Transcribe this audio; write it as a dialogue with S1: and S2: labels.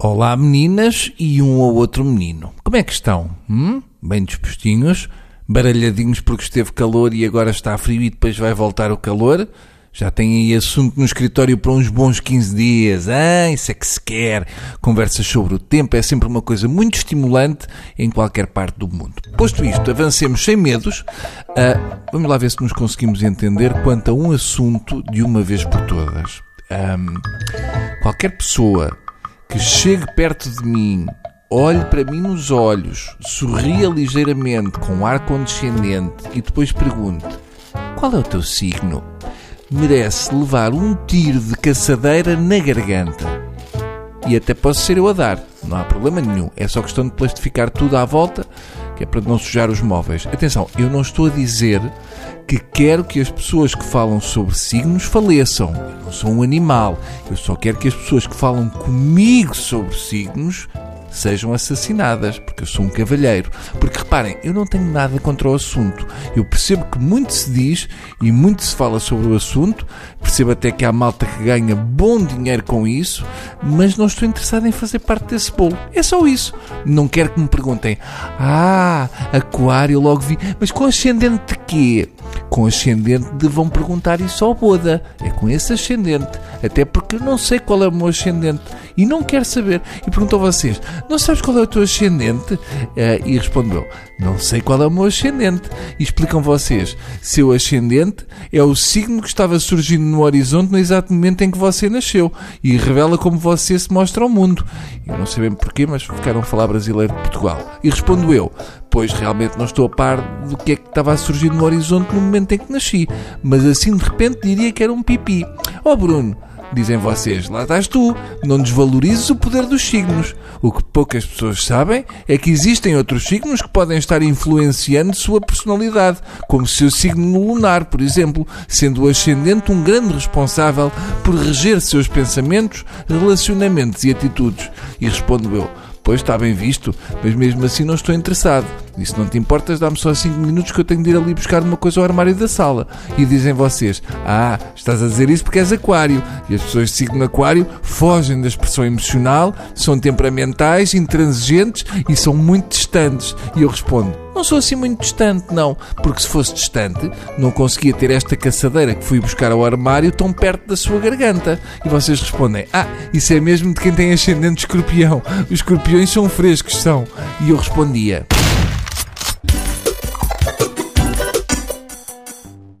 S1: Olá meninas e um ou outro menino. Como é que estão? Hum? Bem dispostinhos? Baralhadinhos porque esteve calor e agora está frio e depois vai voltar o calor? Já tem aí assunto no escritório para uns bons 15 dias. Ah, isso é que se quer. Conversas sobre o tempo é sempre uma coisa muito estimulante em qualquer parte do mundo. Posto isto, avancemos sem medos. Uh, vamos lá ver se nos conseguimos entender quanto a um assunto de uma vez por todas. Um, qualquer pessoa que chegue perto de mim, olhe para mim nos olhos, sorria ligeiramente com ar condescendente e depois pergunte: Qual é o teu signo? Merece levar um tiro de caçadeira na garganta. E até posso ser eu a dar, não há problema nenhum. É só questão de plastificar tudo à volta, que é para não sujar os móveis. Atenção, eu não estou a dizer que quero que as pessoas que falam sobre signos faleçam. Eu não sou um animal. Eu só quero que as pessoas que falam comigo sobre signos sejam assassinadas, porque eu sou um cavalheiro. Porque reparem, eu não tenho nada contra o assunto. Eu percebo que muito se diz e muito se fala sobre o assunto, percebo até que há malta que ganha bom dinheiro com isso, mas não estou interessado em fazer parte desse bolo. É só isso. Não quero que me perguntem, ah, aquário, logo vi, mas com ascendente de quê? Com ascendente de vão perguntar isso ao Boda. É com esse ascendente. Até porque não sei qual é o meu ascendente e não quero saber. E pergunto a vocês: não sabes qual é o teu ascendente? Uh, e respondeu: não sei qual é o meu ascendente. E explicam vocês: seu ascendente é o signo que estava surgindo no horizonte no exato momento em que você nasceu e revela como você se mostra ao mundo. Eu não bem porquê, mas ficaram a falar brasileiro de Portugal. E respondo eu: pois realmente não estou a par do que é que estava a surgir no horizonte no momento em que nasci, mas assim de repente diria que era um pipi. Oh Bruno, Dizem vocês, lá estás tu, não desvalorizes o poder dos signos. O que poucas pessoas sabem é que existem outros signos que podem estar influenciando sua personalidade, como seu signo lunar, por exemplo, sendo o ascendente um grande responsável por reger seus pensamentos, relacionamentos e atitudes. E respondo eu, Pois está bem visto, mas mesmo assim não estou interessado. E se não te importas, dá-me só 5 minutos que eu tenho de ir ali buscar uma coisa ao armário da sala. E dizem vocês: Ah, estás a dizer isso porque és aquário. E as pessoas de signo aquário fogem da expressão emocional, são temperamentais, intransigentes e são muito distantes. E eu respondo: Não sou assim muito distante, não. Porque se fosse distante, não conseguia ter esta caçadeira que fui buscar ao armário tão perto da sua garganta. E vocês respondem: Ah, isso é mesmo de quem tem ascendente escorpião. Os escorpiões são frescos, são. E eu respondia.